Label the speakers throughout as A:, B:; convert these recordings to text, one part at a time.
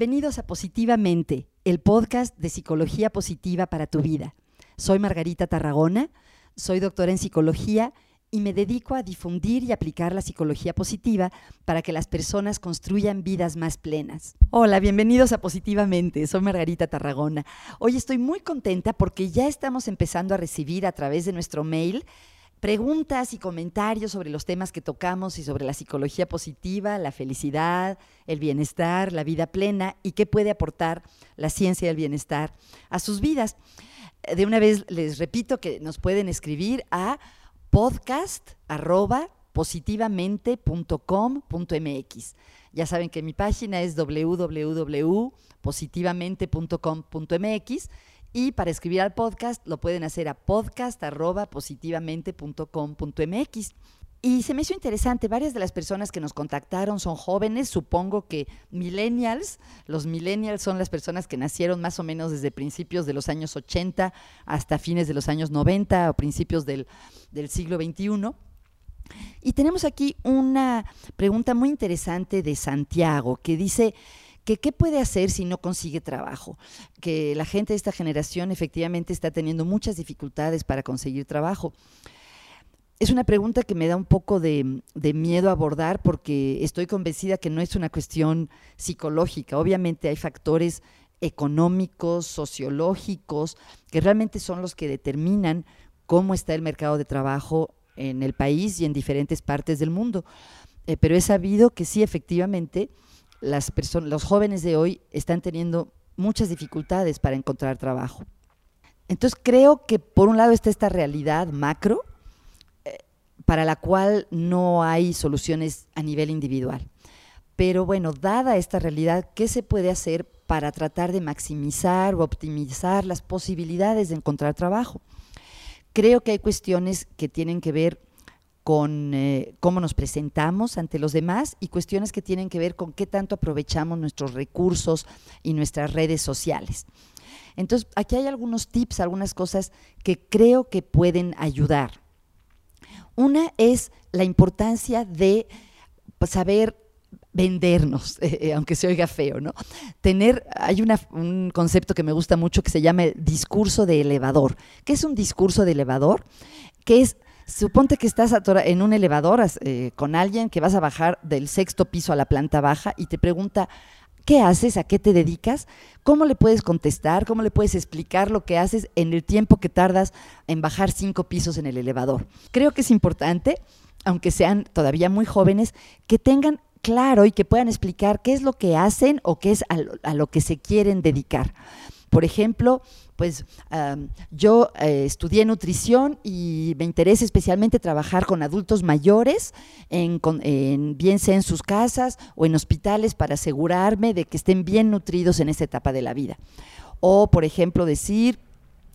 A: Bienvenidos a Positivamente, el podcast de psicología positiva para tu vida. Soy Margarita Tarragona, soy doctora en psicología y me dedico a difundir y aplicar la psicología positiva para que las personas construyan vidas más plenas. Hola, bienvenidos a Positivamente, soy Margarita Tarragona. Hoy estoy muy contenta porque ya estamos empezando a recibir a través de nuestro mail preguntas y comentarios sobre los temas que tocamos y sobre la psicología positiva, la felicidad, el bienestar, la vida plena y qué puede aportar la ciencia del bienestar a sus vidas. De una vez les repito que nos pueden escribir a podcast.positivamente.com.mx. Ya saben que mi página es www.positivamente.com.mx y para escribir al podcast lo pueden hacer a podcast.positivamente.com.mx. Y se me hizo interesante, varias de las personas que nos contactaron son jóvenes, supongo que millennials, los millennials son las personas que nacieron más o menos desde principios de los años 80 hasta fines de los años 90 o principios del, del siglo XXI. Y tenemos aquí una pregunta muy interesante de Santiago que dice, que qué puede hacer si no consigue trabajo, que la gente de esta generación efectivamente está teniendo muchas dificultades para conseguir trabajo. Es una pregunta que me da un poco de, miedo abordar porque estoy convencida que no es una cuestión psicológica. Obviamente hay factores económicos, sociológicos, que realmente son los que determinan cómo está el mercado de trabajo en el país y en diferentes partes del mundo. Eh, pero he sabido que sí, efectivamente, las personas, los jóvenes de hoy están teniendo muchas dificultades para encontrar trabajo. Entonces creo que por un lado está esta realidad macro eh, para la cual no hay soluciones a nivel individual. Pero bueno, dada esta realidad, ¿qué se puede hacer para tratar de maximizar o optimizar las posibilidades de encontrar trabajo? Creo que hay cuestiones que tienen que ver con eh, cómo nos presentamos ante los demás y cuestiones que tienen que ver con qué tanto aprovechamos nuestros recursos y nuestras redes sociales. Entonces, aquí hay algunos tips, algunas cosas que creo que pueden ayudar. Una es la importancia de saber vendernos, eh, aunque se oiga feo, ¿no? Tener, hay un concepto que me gusta mucho que se llama el discurso de elevador. ¿Qué es un discurso de elevador? Que es Suponte que estás en un elevador eh, con alguien que vas a bajar del sexto piso a la planta baja y te pregunta, ¿qué haces? ¿A qué te dedicas? ¿Cómo le puedes contestar? ¿Cómo le puedes explicar lo que haces en el tiempo que tardas en bajar cinco pisos en el elevador? Creo que es importante, aunque sean todavía muy jóvenes, que tengan claro y que puedan explicar qué es lo que hacen o qué es a lo que se quieren dedicar. Por ejemplo, pues yo eh, estudié nutrición y me interesa especialmente trabajar con adultos mayores, en, bien sea en sus casas o en hospitales para asegurarme de que estén bien nutridos en esta etapa de la vida. O, por ejemplo, decir,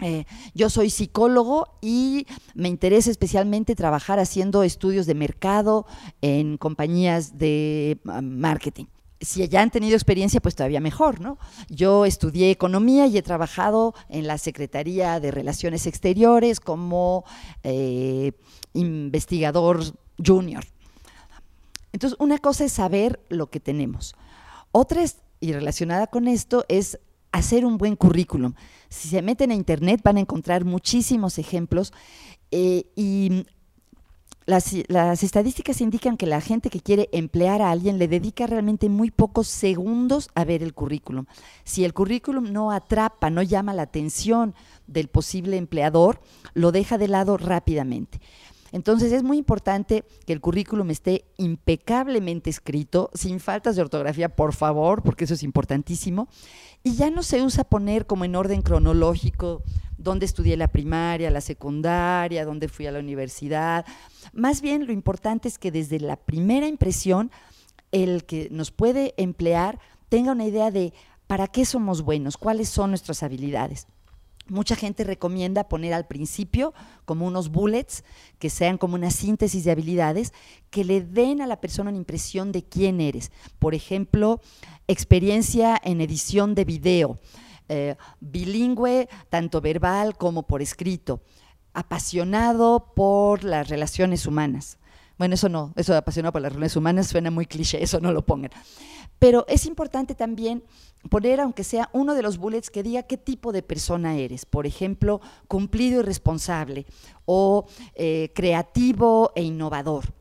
A: eh, yo soy psicólogo y me interesa especialmente trabajar haciendo estudios de mercado en compañías de marketing si ya han tenido experiencia, pues todavía mejor, ¿no? Yo estudié economía y he trabajado en la Secretaría de Relaciones Exteriores como eh, investigador junior. Entonces, una cosa es saber lo que tenemos. Otra, y relacionada con esto, es hacer un buen currículum. Si se meten a internet van a encontrar muchísimos ejemplos eh, y las, estadísticas indican que la gente que quiere emplear a alguien le dedica realmente muy pocos segundos a ver el currículum. Si el currículum no atrapa, no llama la atención del posible empleador, lo deja de lado rápidamente. Entonces es muy importante que el currículum esté impecablemente escrito, sin faltas de ortografía, por favor, porque eso es importantísimo. Y ya no se usa poner como en orden cronológico dónde estudié la primaria, la secundaria, dónde fui a la universidad. Más bien lo importante es que desde la primera impresión el que nos puede emplear tenga una idea de para qué somos buenos, cuáles son nuestras habilidades. Mucha gente recomienda poner al principio como unos bullets que sean como una síntesis de habilidades que le den a la persona una impresión de quién eres. Por ejemplo, experiencia en edición de video, eh, bilingüe, tanto verbal como por escrito, apasionado por las relaciones humanas. Bueno, eso no, eso de apasionado por las relaciones humanas suena muy cliché, eso no lo pongan. Pero es importante también poner, aunque sea uno de los bullets, que diga qué tipo de persona eres. Por ejemplo, cumplido y responsable o eh, creativo e innovador.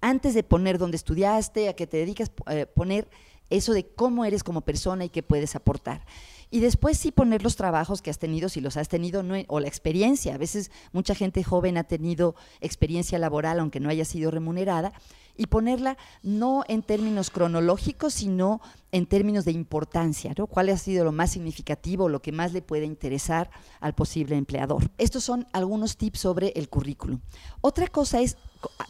A: Antes de poner dónde estudiaste, a qué te dedicas, eh, poner eso de cómo eres como persona y qué puedes aportar. Y después sí poner los trabajos que has tenido, si los has tenido, o la experiencia. A veces mucha gente joven ha tenido experiencia laboral, aunque no haya sido remunerada, y ponerla no en términos cronológicos, sino en términos de importancia, ¿no? ¿Cuál ha sido lo más significativo, lo que más le puede interesar al posible empleador? Estos son algunos tips sobre el currículum. Otra cosa es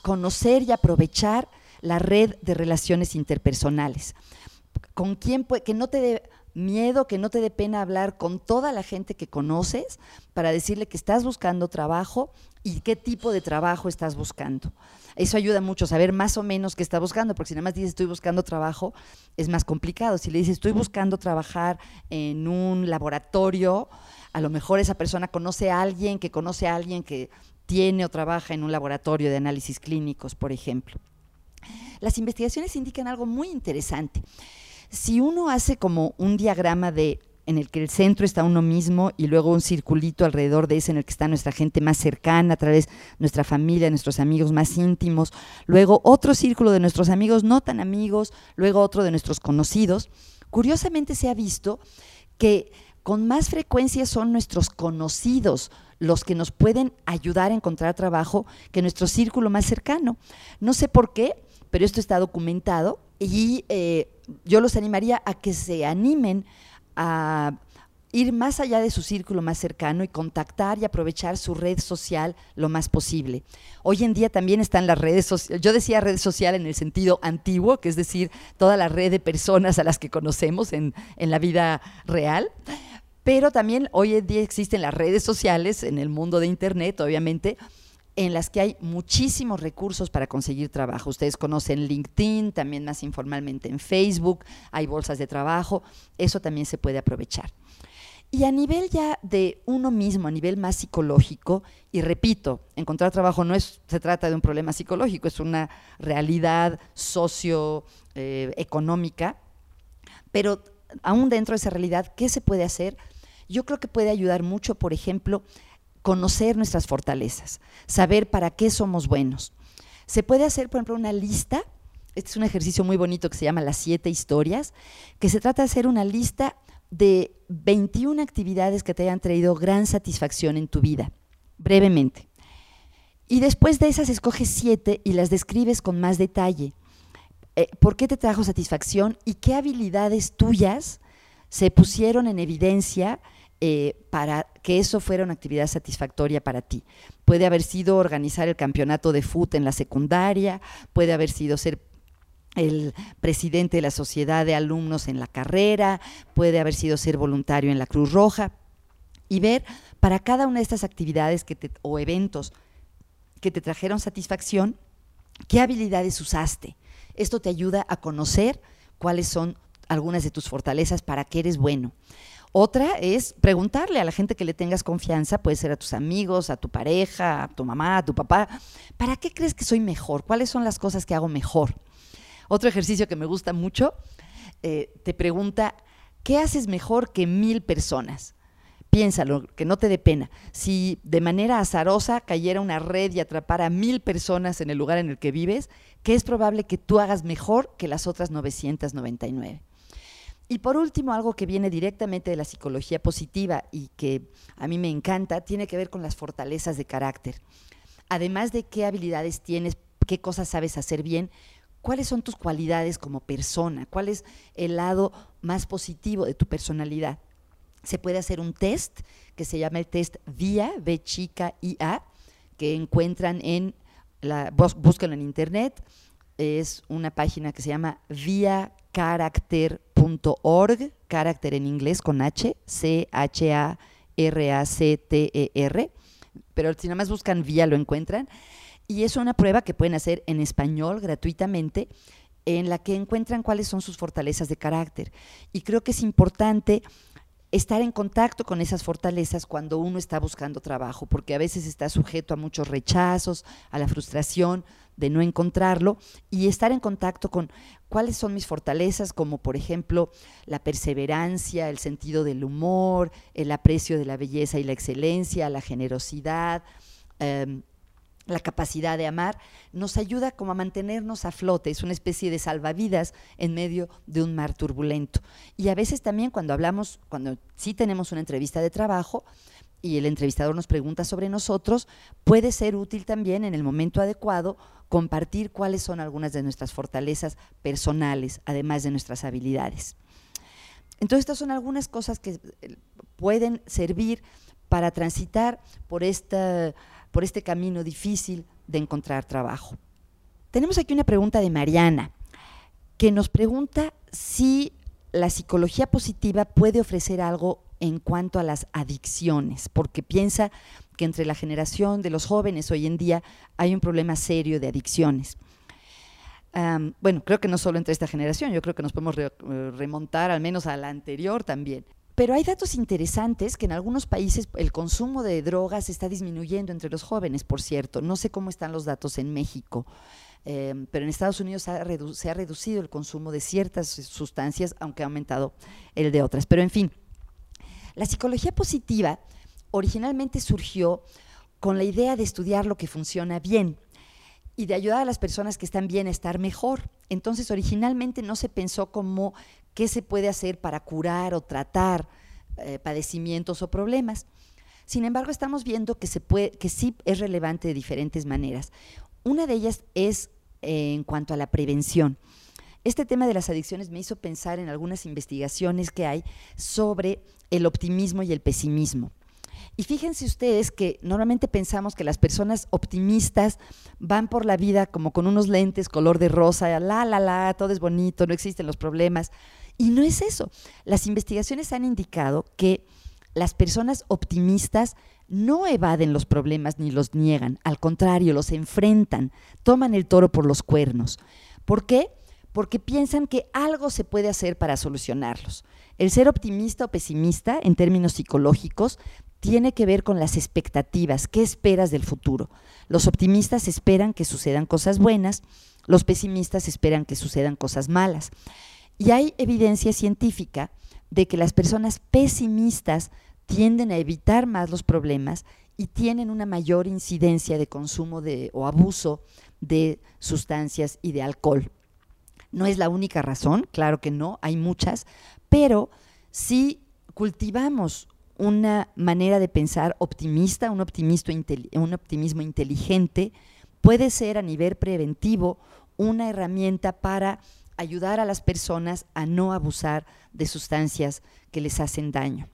A: conocer y aprovechar la red de relaciones interpersonales. Con quién que no te dé miedo, que no te dé pena hablar con toda la gente que conoces para decirle que estás buscando trabajo y qué tipo de trabajo estás buscando. Eso ayuda mucho, saber más o menos qué está buscando, porque si nada más dices estoy buscando trabajo, es más complicado. Si le dices estoy buscando trabajar en un laboratorio, a lo mejor esa persona conoce a alguien que conoce a alguien que tiene o trabaja en un laboratorio de análisis clínicos, por ejemplo. Las investigaciones indican algo muy interesante. Si uno hace como un diagrama de en el que el centro está uno mismo y luego un circulito alrededor de ese en el que está nuestra gente más cercana, a través de nuestra familia, nuestros amigos más íntimos, luego otro círculo de nuestros amigos no tan amigos, luego otro de nuestros conocidos. Curiosamente se ha visto que con más frecuencia son nuestros conocidos los que nos pueden ayudar a encontrar trabajo que nuestro círculo más cercano. No sé por qué, pero esto está documentado y eh, yo los animaría a que se animen a ir más allá de su círculo más cercano y contactar y aprovechar su red social lo más posible. Hoy en día también están las redes sociales, yo decía red social en el sentido antiguo, que es decir, toda la red de personas a las que conocemos en, en la vida real, pero también hoy en día existen las redes sociales en el mundo de Internet, obviamente, en las que hay muchísimos recursos para conseguir trabajo. Ustedes conocen LinkedIn, también más informalmente en Facebook, hay bolsas de trabajo, eso también se puede aprovechar. Y a nivel ya de uno mismo, a nivel más psicológico, y repito, encontrar trabajo no es, se trata de un problema psicológico, es una realidad socioeconómica, eh, pero aún dentro de esa realidad, ¿qué se puede hacer? Yo creo que puede ayudar mucho, por ejemplo, conocer nuestras fortalezas, saber para qué somos buenos. Se puede hacer, por ejemplo, una lista, este es un ejercicio muy bonito que se llama las siete historias, que se trata de hacer una lista de 21 actividades que te hayan traído gran satisfacción en tu vida, brevemente. Y después de esas escoges siete y las describes con más detalle. Eh, ¿Por qué te trajo satisfacción y qué habilidades tuyas se pusieron en evidencia eh, para que eso fuera una actividad satisfactoria para ti. Puede haber sido organizar el campeonato de fútbol en la secundaria, puede haber sido ser el presidente de la sociedad de alumnos en la carrera, puede haber sido ser voluntario en la Cruz Roja y ver para cada una de estas actividades que o eventos que te trajeron satisfacción, qué habilidades usaste. Esto te ayuda a conocer cuáles son algunas de tus fortalezas, para qué eres bueno. Otra es preguntarle a la gente que le tengas confianza, puede ser a tus amigos, a tu pareja, a tu mamá, a tu papá, ¿para qué crees que soy mejor? ¿Cuáles son las cosas que hago mejor? Otro ejercicio que me gusta mucho, eh, te pregunta, ¿qué haces mejor que mil personas? Piénsalo, que no te dé pena. Si de manera azarosa cayera una red y atrapara a mil personas en el lugar en el que vives, ¿qué es probable que tú hagas mejor que las otras 999? Y por último, algo que viene directamente de la psicología positiva y que a mí me encanta, tiene que ver con las fortalezas de carácter. Además de qué habilidades tienes, qué cosas sabes hacer bien, cuáles son tus cualidades como persona, cuál es el lado más positivo de tu personalidad. Se puede hacer un test que se llama el test VIA, B chica IA, que encuentran en la, búsquenlo en internet, es una página que se llama VIA character.org, carácter en inglés con H, C-H-A-R-A-C-T-E-R, e pero si nada más buscan vía lo encuentran. Y es una prueba que pueden hacer en español gratuitamente, en la que encuentran cuáles son sus fortalezas de carácter. Y creo que es importante estar en contacto con esas fortalezas cuando uno está buscando trabajo, porque a veces está sujeto a muchos rechazos, a la frustración, de no encontrarlo y estar en contacto con cuáles son mis fortalezas, como por ejemplo la perseverancia, el sentido del humor, el aprecio de la belleza y la excelencia, la generosidad. Em, la capacidad de amar, nos ayuda como a mantenernos a flote, es una especie de salvavidas en medio de un mar turbulento. Y a veces también cuando hablamos, cuando sí tenemos una entrevista de trabajo y el entrevistador nos pregunta sobre nosotros, puede ser útil también en el momento adecuado compartir cuáles son algunas de nuestras fortalezas personales, además de nuestras habilidades. Entonces, estas son algunas cosas que eh, pueden servir para transitar por esta por este camino difícil de encontrar trabajo. Tenemos aquí una pregunta de Mariana, que nos pregunta si la psicología positiva puede ofrecer algo en cuanto a las adicciones, porque piensa que entre la generación de los jóvenes hoy en día hay un problema serio de adicciones. bueno, creo que no solo entre esta generación, yo creo que nos podemos eh, remontar al menos a la anterior también. Pero hay datos interesantes que en algunos países el consumo de drogas está disminuyendo entre los jóvenes, por cierto. No sé cómo están los datos en México, em, pero en Estados Unidos se ha reducido el consumo de ciertas sustancias, aunque ha aumentado el de otras. Pero en fin, la psicología positiva originalmente surgió con la idea de estudiar lo que funciona bien y de ayudar a las personas que están bien a estar mejor. Entonces, originalmente no se pensó como qué se puede hacer para curar o tratar eh, padecimientos o problemas. Sin embargo, estamos viendo que, se puede, que sí es relevante de diferentes maneras. Una de ellas es eh, en cuanto a la prevención. Este tema de las adicciones me hizo pensar en algunas investigaciones que hay sobre el optimismo y el pesimismo. Y fíjense ustedes que normalmente pensamos que las personas optimistas van por la vida como con unos lentes color de rosa, la, la, la, todo es bonito, no existen los problemas. Y no es eso. Las investigaciones han indicado que las personas optimistas no evaden los problemas ni los niegan, al contrario, los enfrentan, toman el toro por los cuernos. ¿Por qué? Porque piensan que algo se puede hacer para solucionarlos. El ser optimista o pesimista, en términos psicológicos, tiene que ver con las expectativas. ¿Qué esperas del futuro? Los optimistas esperan que sucedan cosas buenas, los pesimistas esperan que sucedan cosas malas. Y hay evidencia científica de que las personas pesimistas tienden a evitar más los problemas y tienen una mayor incidencia de consumo de, o abuso de sustancias y de alcohol. No es la única razón, claro que no, hay muchas, pero si cultivamos una manera de pensar optimista, un, un optimismo inteligente, puede ser a nivel preventivo una herramienta para ayudar a las personas a no abusar de sustancias que les hacen daño.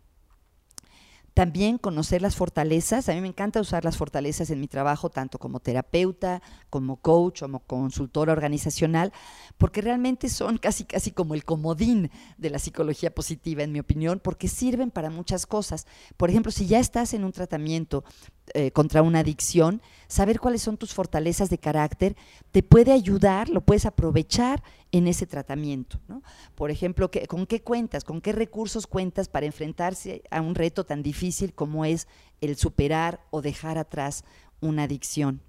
A: También conocer las fortalezas. A mí me encanta usar las fortalezas en mi trabajo, tanto como terapeuta, como coach, como consultora organizacional, porque realmente son casi, casi como el comodín de la psicología positiva, en mi opinión, porque sirven para muchas cosas. Por ejemplo, si ya estás en un tratamiento eh, contra una adicción, saber cuáles son tus fortalezas de carácter te puede ayudar, lo puedes aprovechar en ese tratamiento. Por ejemplo, ¿con qué cuentas? ¿Con qué recursos cuentas para enfrentarse a un reto tan difícil como es el superar o dejar atrás una adicción?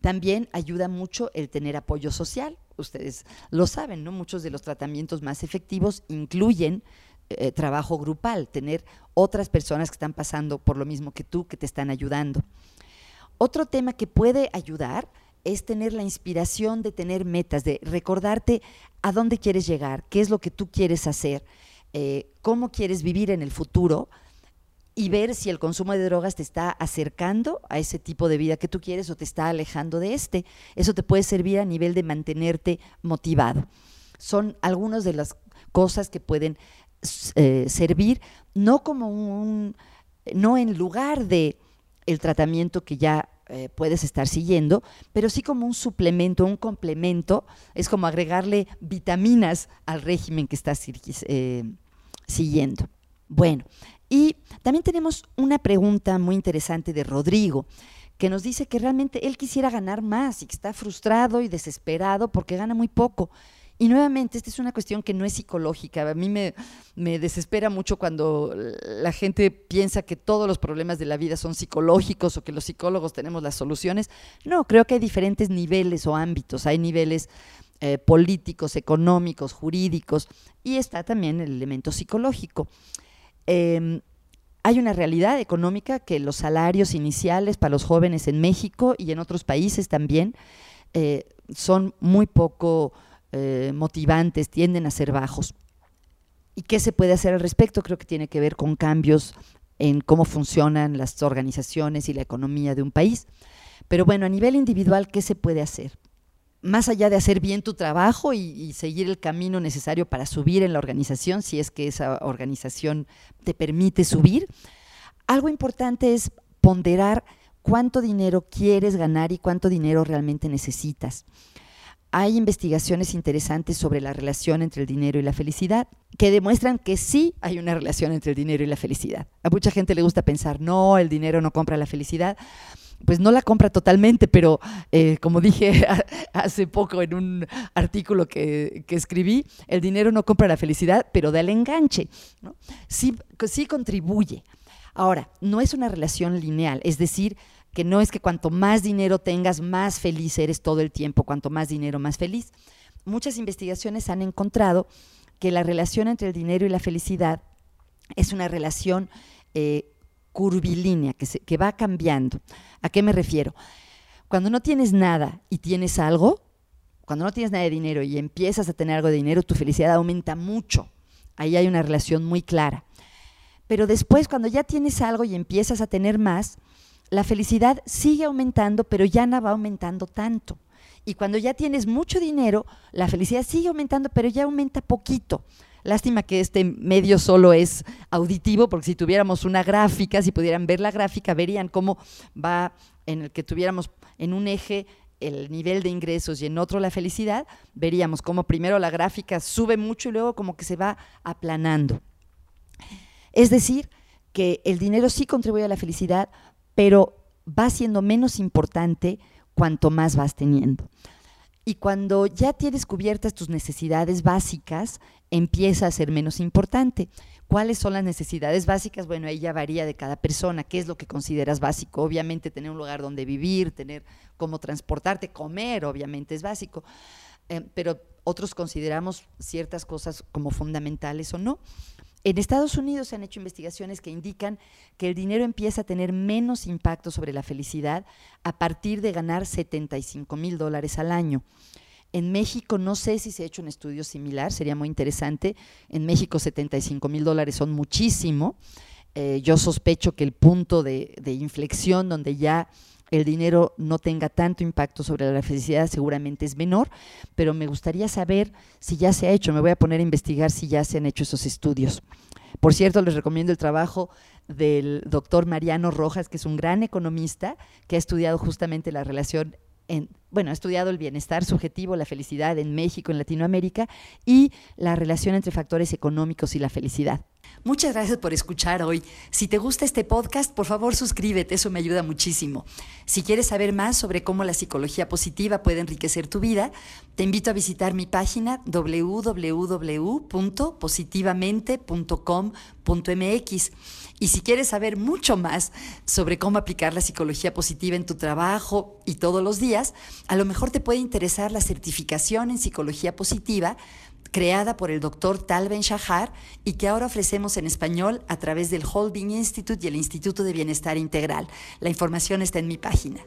A: También ayuda mucho el tener apoyo social. Ustedes lo saben, ¿no? Muchos de los tratamientos más efectivos incluyen eh, trabajo grupal, tener otras personas que están pasando por lo mismo que tú, que te están ayudando. Otro tema que puede ayudar es tener la inspiración de tener metas, de recordarte a dónde quieres llegar, qué es lo que tú quieres hacer, eh, cómo quieres vivir en el futuro y ver si el consumo de drogas te está acercando a ese tipo de vida que tú quieres o te está alejando de este. Eso te puede servir a nivel de mantenerte motivado. Son algunas de las cosas que pueden eh, servir no como un, no en lugar de el tratamiento que ya eh, puedes estar siguiendo, pero sí como un suplemento, un complemento, es como agregarle vitaminas al régimen que estás eh, siguiendo. Bueno, y también tenemos una pregunta muy interesante de Rodrigo, que nos dice que realmente él quisiera ganar más y que está frustrado y desesperado porque gana muy poco Y nuevamente, esta es una cuestión que no es psicológica. A mí me, desespera mucho cuando la gente piensa que todos los problemas de la vida son psicológicos o que los psicólogos tenemos las soluciones. No, creo que hay diferentes niveles o ámbitos. Hay niveles eh, políticos, económicos, jurídicos y está también el elemento psicológico. Em, hay una realidad económica que los salarios iniciales para los jóvenes en México y en otros países también eh, son muy poco eh, motivantes, tienden a ser bajos. ¿Y qué se puede hacer al respecto? Creo que tiene que ver con cambios en cómo funcionan las organizaciones y la economía de un país. Pero bueno, a nivel individual, ¿qué se puede hacer? Más allá de hacer bien tu trabajo y, y, seguir el camino necesario para subir en la organización, si es que esa organización te permite subir, algo importante es ponderar cuánto dinero quieres ganar y cuánto dinero realmente necesitas hay investigaciones interesantes sobre la relación entre el dinero y la felicidad que demuestran que sí hay una relación entre el dinero y la felicidad. A mucha gente le gusta pensar, no, el dinero no compra la felicidad. Pues no la compra totalmente, pero eh, como dije hace poco en un artículo que, escribí, el dinero no compra la felicidad, pero da el enganche. Sí, sí contribuye. Ahora, no es una relación lineal, es decir, que no es que cuanto más dinero tengas, más feliz eres todo el tiempo, cuanto más dinero, más feliz. Muchas investigaciones han encontrado que la relación entre el dinero y la felicidad es una relación eh, curvilínea, que, que va cambiando. ¿A qué me refiero? Cuando no tienes nada y tienes algo, cuando no tienes nada de dinero y empiezas a tener algo de dinero, tu felicidad aumenta mucho. Ahí hay una relación muy clara. Pero después, cuando ya tienes algo y empiezas a tener más, la felicidad sigue aumentando, pero ya no va aumentando tanto. Y cuando ya tienes mucho dinero, la felicidad sigue aumentando, pero ya aumenta poquito. Lástima que este medio solo es auditivo, porque si tuviéramos una gráfica, si pudieran ver la gráfica, verían cómo va en el que tuviéramos en un eje el nivel de ingresos y en otro la felicidad, veríamos cómo primero la gráfica sube mucho y luego como que se va aplanando. Es decir, que el dinero sí contribuye a la felicidad, pero va siendo menos importante cuanto más vas teniendo. Y cuando ya tienes cubiertas tus necesidades básicas, empieza a ser menos importante. ¿Cuáles son las necesidades básicas? Bueno, ahí ya varía de cada persona. ¿Qué es lo que consideras básico? Obviamente tener un lugar donde vivir, tener cómo transportarte, comer, obviamente es básico. Eh, pero otros consideramos ciertas cosas como fundamentales o no. En Estados Unidos se han hecho investigaciones que indican que el dinero empieza a tener menos impacto sobre la felicidad a partir de ganar 75 mil dólares al año. En México no sé si se ha hecho un estudio similar, sería muy interesante. En México 75 mil dólares son muchísimo. Eh, yo sospecho que el punto de, de inflexión donde ya el dinero no tenga tanto impacto sobre la felicidad seguramente es menor, pero me gustaría saber si ya se ha hecho, me voy a poner a investigar si ya se han hecho esos estudios. Por cierto, les recomiendo el trabajo del doctor Mariano Rojas, que es un gran economista que ha estudiado justamente la relación en, bueno, ha estudiado el bienestar subjetivo, la felicidad en México, en Latinoamérica y la relación entre factores económicos y la felicidad. Muchas gracias por escuchar hoy. Si te gusta este podcast, por favor suscríbete, eso me ayuda muchísimo. Si quieres saber más sobre cómo la psicología positiva puede enriquecer tu vida, te invito a visitar mi página www.positivamente.com.mx. Y si quieres saber mucho más sobre cómo aplicar la psicología positiva en tu trabajo y todos los días, a lo mejor te puede interesar la certificación en psicología positiva creada por el doctor Tal Ben Shahar y que ahora ofrecemos en español a través del Holding Institute y el Instituto de Bienestar Integral. La información está en mi página.